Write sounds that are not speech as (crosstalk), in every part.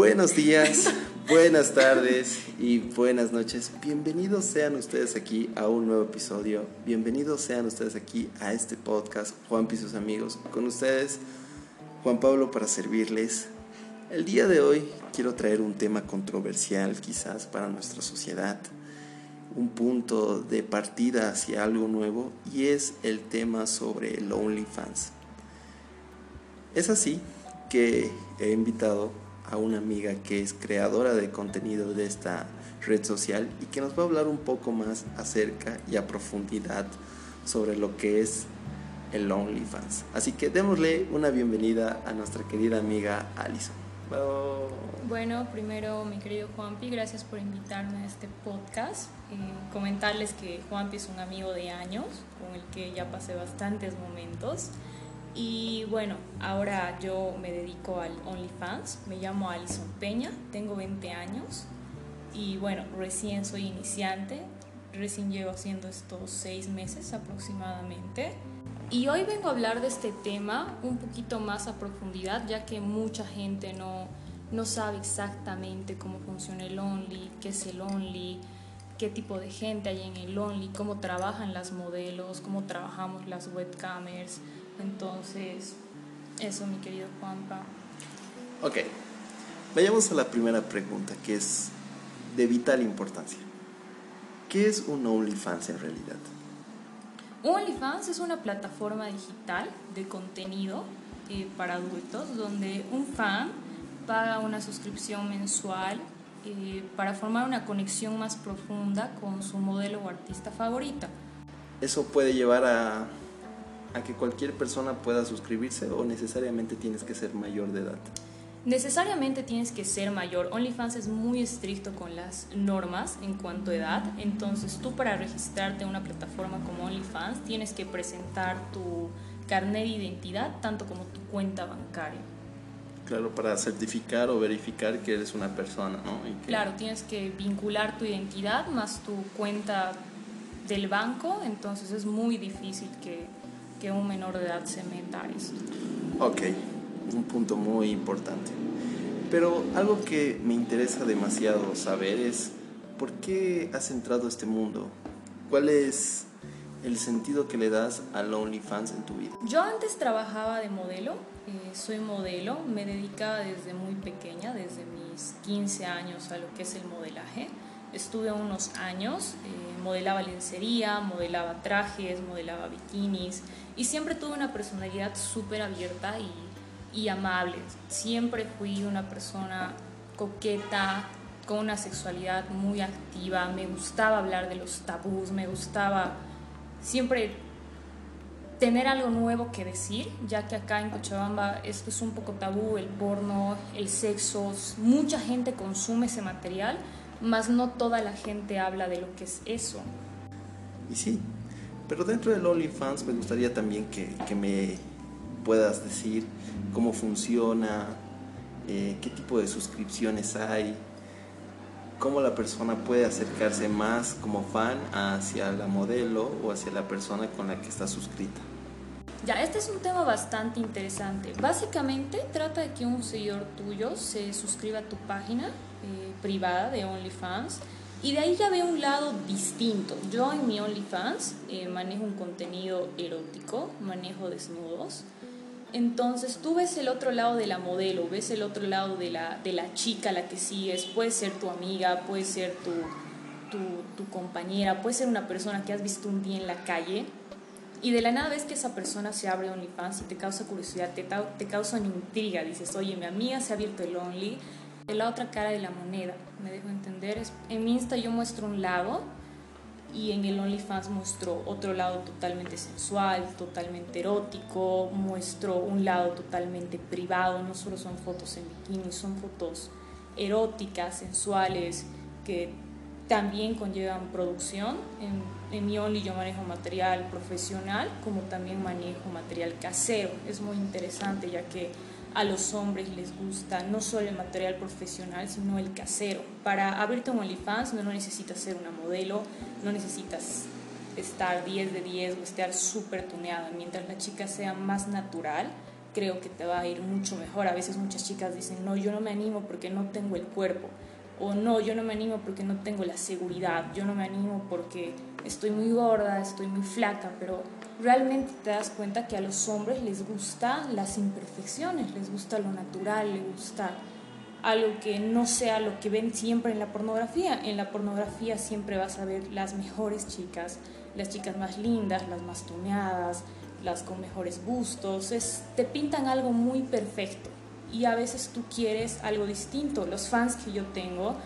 Buenos días, (laughs) buenas tardes y buenas noches. Bienvenidos sean ustedes aquí a un nuevo episodio. Bienvenidos sean ustedes aquí a este podcast, Juan y sus amigos. Con ustedes, Juan Pablo, para servirles. El día de hoy quiero traer un tema controversial quizás para nuestra sociedad, un punto de partida hacia algo nuevo y es el tema sobre el OnlyFans. Es así que he invitado a una amiga que es creadora de contenido de esta red social y que nos va a hablar un poco más acerca y a profundidad sobre lo que es el OnlyFans. Así que démosle una bienvenida a nuestra querida amiga Alison. Bueno, primero mi querido Juanpi, gracias por invitarme a este podcast. Eh, comentarles que Juanpi es un amigo de años con el que ya pasé bastantes momentos. Y bueno, ahora yo me dedico al OnlyFans, me llamo Alison Peña, tengo 20 años y bueno, recién soy iniciante, recién llevo haciendo estos seis meses aproximadamente. Y hoy vengo a hablar de este tema un poquito más a profundidad, ya que mucha gente no, no sabe exactamente cómo funciona el Only, qué es el Only, qué tipo de gente hay en el Only, cómo trabajan las modelos, cómo trabajamos las webcamers entonces, eso, mi querido Juanpa. Ok, vayamos a la primera pregunta, que es de vital importancia. ¿Qué es un OnlyFans en realidad? OnlyFans es una plataforma digital de contenido eh, para adultos donde un fan paga una suscripción mensual eh, para formar una conexión más profunda con su modelo o artista favorita. Eso puede llevar a a que cualquier persona pueda suscribirse o necesariamente tienes que ser mayor de edad? Necesariamente tienes que ser mayor. OnlyFans es muy estricto con las normas en cuanto a edad. Entonces tú para registrarte en una plataforma como OnlyFans tienes que presentar tu carnet de identidad tanto como tu cuenta bancaria. Claro, para certificar o verificar que eres una persona, ¿no? Claro, tienes que vincular tu identidad más tu cuenta del banco, entonces es muy difícil que que un menor de edad se meta a esto. Ok, un punto muy importante. Pero algo que me interesa demasiado saber es por qué has entrado a este mundo. ¿Cuál es el sentido que le das al OnlyFans en tu vida? Yo antes trabajaba de modelo, eh, soy modelo, me dedicaba desde muy pequeña, desde mis 15 años a lo que es el modelaje. Estuve unos años, eh, modelaba lencería, modelaba trajes, modelaba bikinis, y siempre tuve una personalidad súper abierta y, y amable. Siempre fui una persona coqueta, con una sexualidad muy activa, me gustaba hablar de los tabús, me gustaba siempre tener algo nuevo que decir, ya que acá en Cochabamba esto es un poco tabú, el porno, el sexo, mucha gente consume ese material, mas no toda la gente habla de lo que es eso. Y sí, pero dentro del OnlyFans me gustaría también que, que me puedas decir cómo funciona, eh, qué tipo de suscripciones hay, cómo la persona puede acercarse más como fan hacia la modelo o hacia la persona con la que está suscrita. Ya, este es un tema bastante interesante. Básicamente trata de que un seguidor tuyo se suscriba a tu página eh, privada de OnlyFans y de ahí ya veo un lado distinto. Yo en mi OnlyFans eh, manejo un contenido erótico, manejo desnudos. Entonces tú ves el otro lado de la modelo, ves el otro lado de la, de la chica la que sigues, puede ser tu amiga, puede ser tu, tu, compañera, puede ser una persona que has visto un día en la calle y de la nada ves que esa persona se abre OnlyFans y te causa curiosidad, te, te causa una intriga, dices, oye, mi amiga se ha abierto el Only, la otra cara de la moneda, me dejo entender. En mi Insta yo muestro un lado y en el OnlyFans muestro otro lado totalmente sensual, totalmente erótico, muestro un lado totalmente privado, no solo son fotos en bikini, son fotos eróticas, sensuales, que también conllevan producción. En, en mi Only yo manejo material profesional como también manejo material casero. Es muy interesante ya que a los hombres les gusta no solo el material profesional, sino el casero. Para abrirte un OnlyFans no necesitas ser una modelo, no necesitas estar 10 de 10 o estar súper tuneada. Mientras la chica sea más natural, creo que te va a ir mucho mejor. A veces muchas chicas dicen, no, yo no me animo porque no tengo el cuerpo. O no, yo no me animo porque no tengo la seguridad. Yo no me animo porque estoy muy gorda, estoy muy flaca. Pero realmente te das cuenta que a los hombres les gustan las imperfecciones, les gusta lo natural, les gusta algo que no sea lo que ven siempre en la pornografía. En la pornografía siempre vas a ver las mejores chicas, las chicas más lindas, las más tuneadas, las con mejores gustos, es, te pintan algo muy perfecto y a veces tú quieres algo distinto. Los fans que yo tengo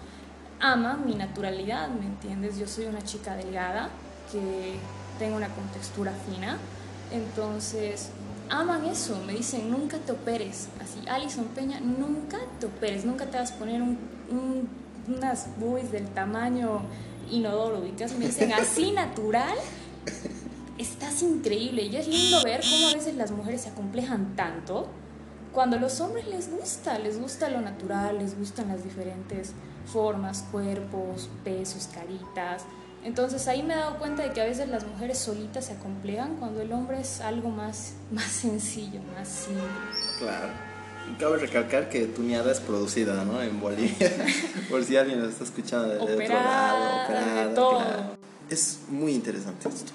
aman mi naturalidad, ¿me entiendes? Yo soy una chica delgada que tengo una contextura fina, entonces aman eso, me dicen nunca te operes, así Alison Peña, nunca te operes, nunca te vas a poner un, unas boobies del tamaño inodoro, me dicen así natural estás increíble y es lindo ver cómo a veces las mujeres se acomplejan tanto cuando a los hombres les gusta, les gusta lo natural, les gustan las diferentes formas, cuerpos, pesos, caritas. Entonces ahí me he dado cuenta de que a veces las mujeres solitas se acomplejan cuando el hombre es algo más, (laughs) más sencillo, más simple. Claro. Cabe recalcar que Tuñada es producida, ¿no? En Bolivia. (laughs) Por si alguien nos está escuchando de otro lado, todo. Es muy interesante esto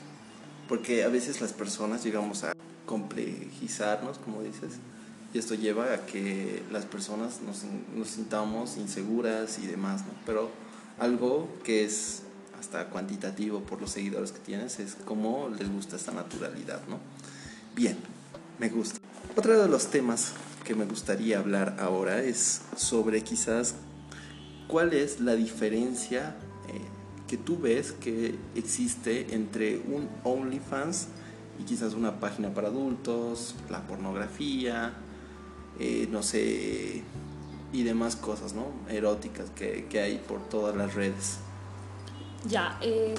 porque a veces las personas llegamos a complejizarnos, como dices, y esto lleva a que las personas nos, nos sintamos inseguras y demás, ¿no? Pero algo que es hasta cuantitativo por los seguidores que tienes es cómo les gusta esta naturalidad, ¿no? Bien, me gusta. Otro de los temas que me gustaría hablar ahora es sobre quizás cuál es la diferencia eh, que tú ves que existe entre un OnlyFans y quizás una página para adultos, la pornografía, eh, no sé, y demás cosas, ¿no? Eróticas que, hay por todas las redes. Ya, eh,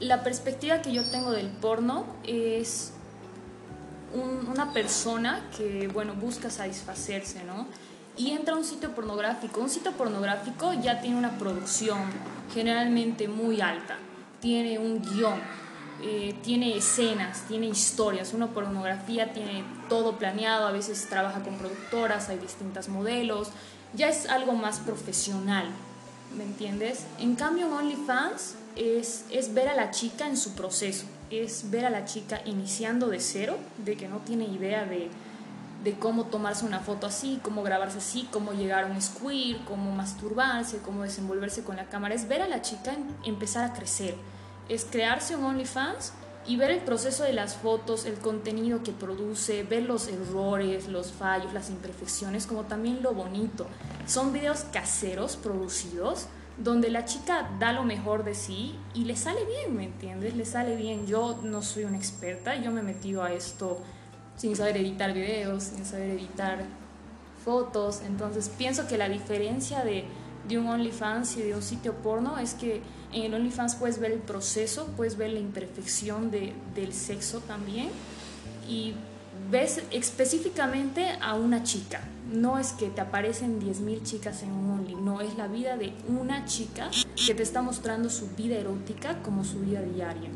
la perspectiva que yo tengo del porno es una persona que, bueno, busca satisfacerse, ¿no? y entra a un sitio pornográfico. Un sitio pornográfico ya tiene una producción generalmente muy alta, tiene un guion, eh, tiene escenas, tiene historias. Una pornografía tiene todo planeado, a veces trabaja con productoras, hay distintos modelos, ya es algo más profesional, ¿me entiendes? En cambio, en OnlyFans es, es ver a la chica en su proceso, es ver a la chica iniciando de cero, de que no tiene idea de de cómo tomarse una foto así, cómo grabarse así, cómo llegar a un square, cómo masturbarse, cómo desenvolverse con la cámara. Es ver a la chica empezar a crecer. Es crearse un OnlyFans y ver el proceso de las fotos, el contenido que produce, ver los errores, los fallos, las imperfecciones, como también lo bonito. Son videos caseros producidos donde la chica da lo mejor de sí y le sale bien, ¿me entiendes? Le sale bien. Yo no soy una experta, yo me he metido a esto sin saber editar videos, sin saber editar fotos. Entonces pienso que la diferencia de, de un OnlyFans y de un sitio porno es que en el OnlyFans puedes ver el proceso, puedes ver la imperfección de, del sexo también y ves específicamente a una chica. No es que te aparecen 10.000 chicas en un Only, no, es la vida de una chica que te está mostrando su vida erótica como su vida diaria.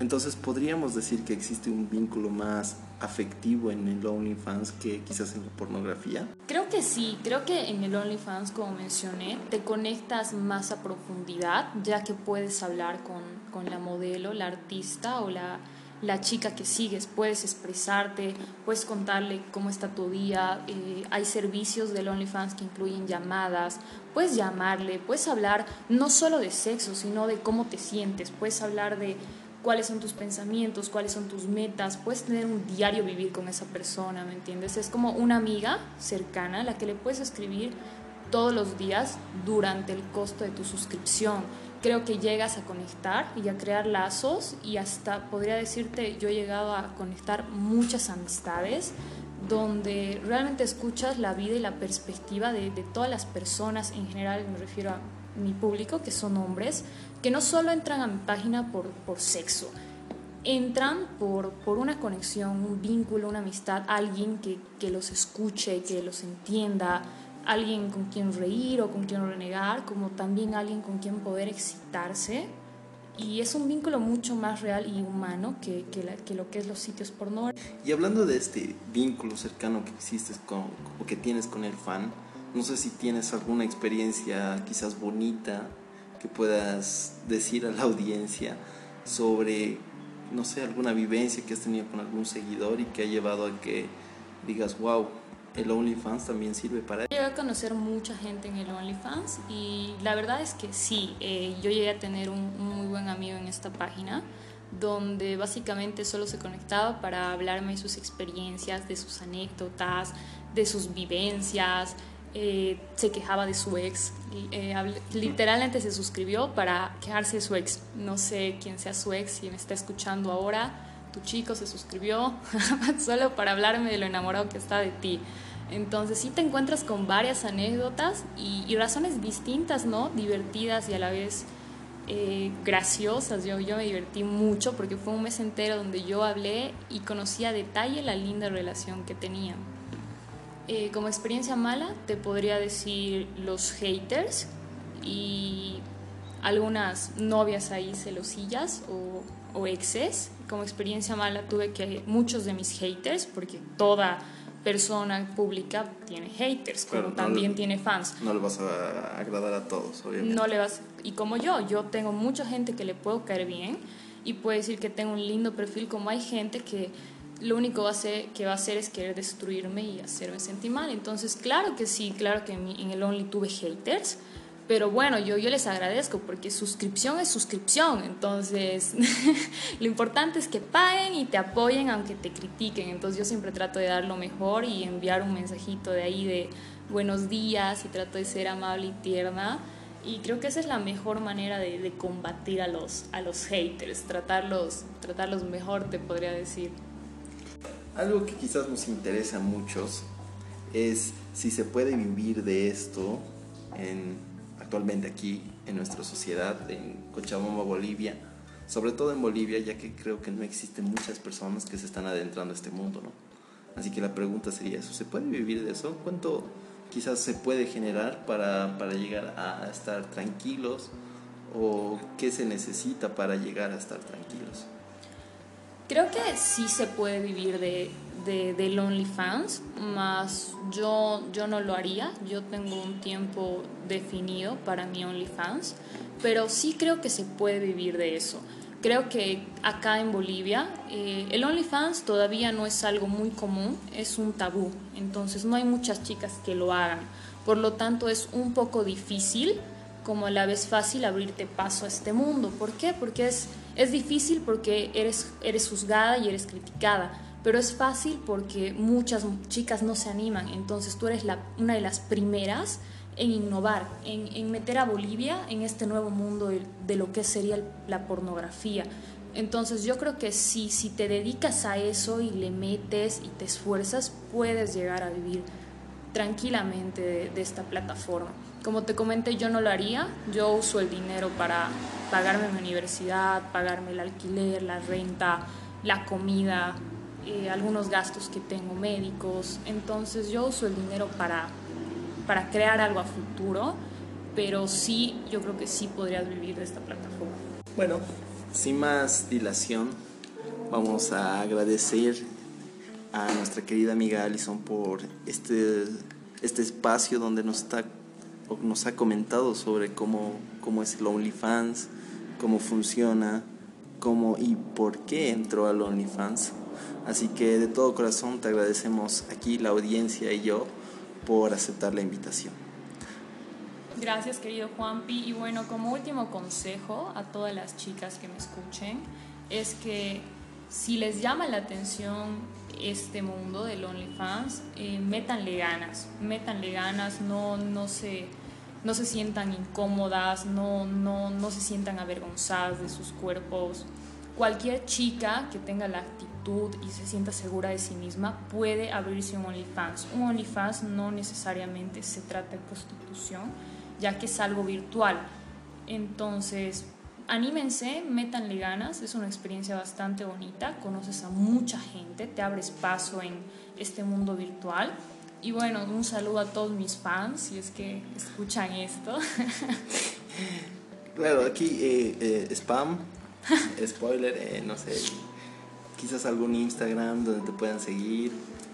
Entonces podríamos decir que existe un vínculo más afectivo en el OnlyFans que quizás en la pornografía. Creo que sí, creo que en el OnlyFans, como mencioné, te conectas más a profundidad, ya que puedes hablar con, con la modelo, la artista o la, la chica que sigues, puedes expresarte, puedes contarle cómo está tu día, eh, hay servicios del OnlyFans que incluyen llamadas, puedes llamarle, puedes hablar no solo de sexo, sino de cómo te sientes, puedes hablar de cuáles son tus pensamientos, cuáles son tus metas, puedes tener un diario vivir con esa persona, ¿me entiendes? Es como una amiga cercana a la que le puedes escribir todos los días durante el costo de tu suscripción. Creo que llegas a conectar y a crear lazos y hasta podría decirte, yo he llegado a conectar muchas amistades donde realmente escuchas la vida y la perspectiva de, de todas las personas en general, me refiero a mi público, que son hombres, que no solo entran a mi página por, por sexo, entran por, por, una conexión, un vínculo, una amistad, alguien que, que, los escuche, que los entienda, alguien con quien reír o con quien renegar, como también alguien con quien poder excitarse y es un vínculo mucho más real y humano que, que, lo que es los sitios porno. Y hablando de este vínculo cercano que existes con, o que tienes con el fan, no sé si tienes alguna experiencia quizás bonita que puedas decir a la audiencia sobre, no sé, alguna vivencia que has tenido con algún seguidor y que ha llevado a que digas, wow, el OnlyFans también sirve para eso. Llegué a conocer mucha gente en el OnlyFans y la verdad es que sí, eh, yo llegué a tener un, muy buen amigo en esta página donde básicamente solo se conectaba para hablarme de sus experiencias, de sus anécdotas, de sus vivencias, eh, se quejaba de su ex, eh, literalmente se suscribió para quejarse de su ex. No sé quién sea su ex, si me está escuchando ahora, tu chico se suscribió (laughs) solo para hablarme de lo enamorado que está de ti. Entonces sí te encuentras con varias anécdotas y, razones distintas, ¿no? Divertidas y a la vez eh, graciosas. Yo, yo me divertí mucho porque fue un mes entero donde yo hablé y conocí a detalle la linda relación que tenían. Eh, como experiencia mala te podría decir los haters y algunas novias ahí celosillas o, o exes. Como experiencia mala tuve que muchos de mis haters, porque toda persona pública tiene haters, como también tiene fans. No le vas a agradar a todos, obviamente. No le vas, y como yo, yo tengo mucha gente que le puedo caer bien y puedo decir que tengo un lindo perfil, como hay gente que lo único va que va a hacer es querer destruirme y hacerme sentir mal. Entonces, claro que sí, claro que en el Only tuve haters, pero bueno, yo, yo les agradezco porque suscripción es suscripción. Entonces, (laughs) lo importante es que paguen y te apoyen aunque te critiquen. Entonces, yo siempre trato de dar lo mejor y enviar un mensajito de ahí de buenos días y trato de ser amable y tierna. Y creo que esa es la mejor manera de, de combatir a los, a los haters, tratarlos, tratarlos mejor, te podría decir. Algo que quizás nos interesa a muchos es si se puede vivir de esto en actualmente aquí en nuestra sociedad, en Cochabamba, Bolivia, sobre todo en Bolivia, ya que creo que no existen muchas personas que se están adentrando a este mundo, ¿no? Así que la pregunta sería eso, ¿se puede vivir de eso? ¿Cuánto quizás se puede generar para, para llegar a estar tranquilos? ¿O qué se necesita para llegar a estar tranquilos? Creo que sí se puede vivir de, de, del OnlyFans, más yo, yo no lo haría. Yo tengo un tiempo definido para mi OnlyFans, pero sí creo que se puede vivir de eso. Creo que acá en Bolivia eh, el OnlyFans todavía no es algo muy común, es un tabú, entonces no hay muchas chicas que lo hagan. Por lo tanto es un poco difícil, como a la vez fácil, abrirte paso a este mundo. ¿Por qué? Porque es, es difícil porque eres, eres juzgada y eres criticada pero es fácil porque muchas chicas no se animan, entonces tú eres una de las primeras en innovar, en, en, meter a Bolivia en este nuevo mundo de, de, lo que sería la pornografía. Entonces yo creo que si, si te dedicas a eso y le metes y te esfuerzas, puedes llegar a vivir tranquilamente de esta plataforma. Como te comenté, yo no lo haría, yo uso el dinero para pagarme mi universidad, pagarme el alquiler, la renta, la comida, eh, algunos gastos que tengo médicos, entonces yo uso el dinero para, para crear algo a futuro, pero sí, yo creo que sí podrías vivir de esta plataforma. Bueno, sin más dilación, vamos a agradecer a nuestra querida amiga Alison por este, este espacio donde nos, está, nos ha comentado sobre cómo, cómo es el OnlyFans, cómo funciona, cómo y por qué entró al OnlyFans. Así que de todo corazón te agradecemos aquí la audiencia y yo por aceptar la invitación. Gracias querido Juanpi y bueno, como último consejo a todas las chicas que me escuchen es que si les llama la atención este mundo del OnlyFans, eh, métanle ganas, métanle ganas, no, no, se, no se sientan incómodas, no, no, no se sientan avergonzadas de sus cuerpos. Cualquier chica que tenga la actitud y se sienta segura de sí misma, puede abrirse un OnlyFans. Un OnlyFans no necesariamente se trata de prostitución, ya que es algo virtual. Entonces, anímense, métanle ganas, es una experiencia bastante bonita, conoces a mucha gente, te abres paso en este mundo virtual. Y bueno, un saludo a todos mis fans, si es que escuchan esto. (laughs) Claro, aquí eh, eh, spam, (laughs) spoiler, eh, no sé, quizás algún Instagram donde te puedan seguir.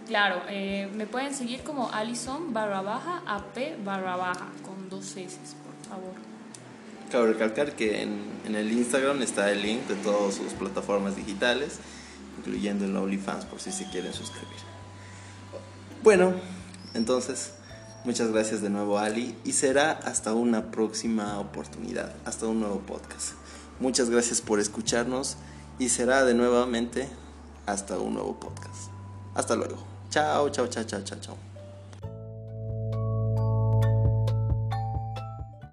Claro, eh, me pueden seguir como Alison barra baja, AP barra baja, con dos S, por favor. Cabe recalcar que en, en el Instagram está el link de todas sus plataformas digitales, incluyendo el OnlyFans por si se quieren suscribir. Bueno, entonces, muchas gracias de nuevo Ali y será hasta una próxima oportunidad, hasta un nuevo podcast. Muchas gracias por escucharnos y será de nuevamente hasta un nuevo podcast. Hasta luego. Chao, chao, chao, chao, chao, chao.